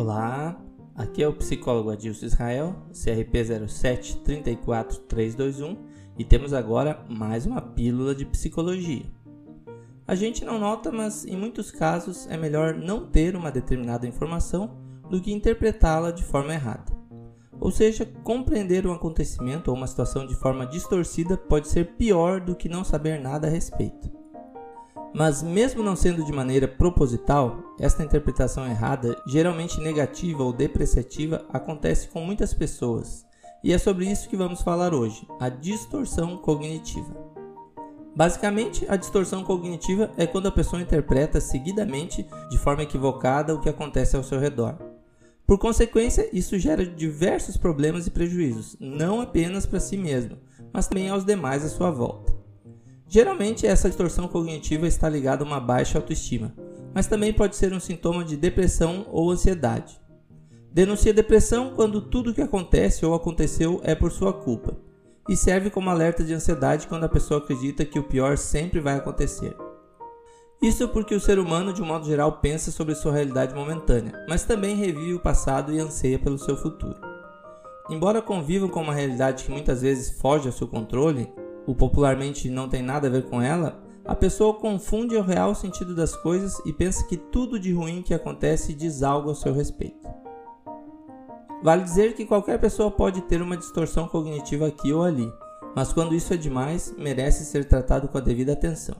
Olá, aqui é o psicólogo Adilson Israel, CRP 0734321 e temos agora mais uma pílula de psicologia. A gente não nota, mas em muitos casos é melhor não ter uma determinada informação do que interpretá-la de forma errada. Ou seja, compreender um acontecimento ou uma situação de forma distorcida pode ser pior do que não saber nada a respeito. Mas, mesmo não sendo de maneira proposital, esta interpretação errada, geralmente negativa ou depreciativa, acontece com muitas pessoas. E é sobre isso que vamos falar hoje: a distorção cognitiva. Basicamente, a distorção cognitiva é quando a pessoa interpreta seguidamente, de forma equivocada, o que acontece ao seu redor. Por consequência, isso gera diversos problemas e prejuízos, não apenas para si mesmo, mas também aos demais à sua volta. Geralmente, essa distorção cognitiva está ligada a uma baixa autoestima, mas também pode ser um sintoma de depressão ou ansiedade. Denuncia depressão quando tudo o que acontece ou aconteceu é por sua culpa, e serve como alerta de ansiedade quando a pessoa acredita que o pior sempre vai acontecer. Isso porque o ser humano, de um modo geral, pensa sobre sua realidade momentânea, mas também revive o passado e anseia pelo seu futuro. Embora convivam com uma realidade que muitas vezes foge ao seu controle, o popularmente não tem nada a ver com ela, a pessoa confunde o real sentido das coisas e pensa que tudo de ruim que acontece diz algo ao seu respeito. Vale dizer que qualquer pessoa pode ter uma distorção cognitiva aqui ou ali, mas quando isso é demais, merece ser tratado com a devida atenção.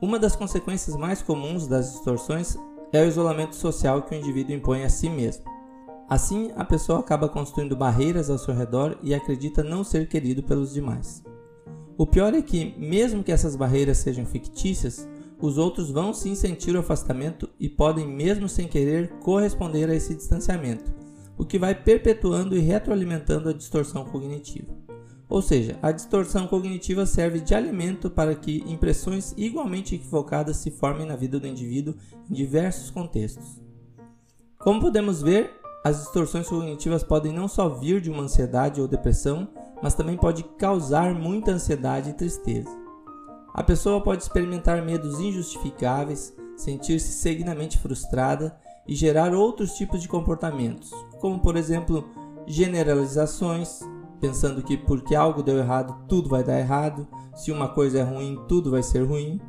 Uma das consequências mais comuns das distorções é o isolamento social que o indivíduo impõe a si mesmo. Assim, a pessoa acaba construindo barreiras ao seu redor e acredita não ser querido pelos demais. O pior é que, mesmo que essas barreiras sejam fictícias, os outros vão sim sentir o afastamento e podem, mesmo sem querer, corresponder a esse distanciamento, o que vai perpetuando e retroalimentando a distorção cognitiva. Ou seja, a distorção cognitiva serve de alimento para que impressões igualmente equivocadas se formem na vida do indivíduo em diversos contextos. Como podemos ver, as distorções cognitivas podem não só vir de uma ansiedade ou depressão, mas também pode causar muita ansiedade e tristeza. A pessoa pode experimentar medos injustificáveis, sentir-se seguidamente frustrada e gerar outros tipos de comportamentos, como por exemplo generalizações, pensando que porque algo deu errado tudo vai dar errado, se uma coisa é ruim tudo vai ser ruim,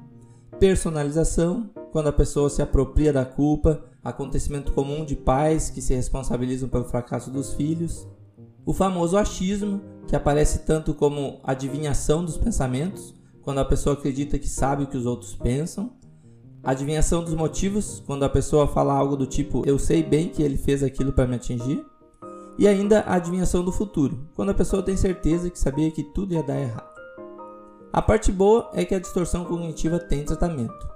personalização, quando a pessoa se apropria da culpa, acontecimento comum de pais que se responsabilizam pelo fracasso dos filhos, o famoso achismo, que aparece tanto como adivinhação dos pensamentos, quando a pessoa acredita que sabe o que os outros pensam, adivinhação dos motivos, quando a pessoa fala algo do tipo eu sei bem que ele fez aquilo para me atingir, e ainda a adivinhação do futuro, quando a pessoa tem certeza que sabia que tudo ia dar errado. A parte boa é que a distorção cognitiva tem tratamento.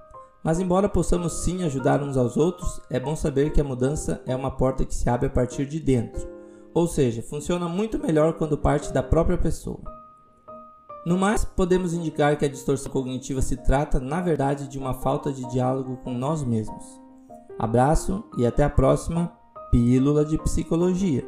Mas embora possamos sim ajudar uns aos outros, é bom saber que a mudança é uma porta que se abre a partir de dentro ou seja, funciona muito melhor quando parte da própria pessoa. No mais, podemos indicar que a distorção cognitiva se trata, na verdade, de uma falta de diálogo com nós mesmos. Abraço e até a próxima Pílula de Psicologia.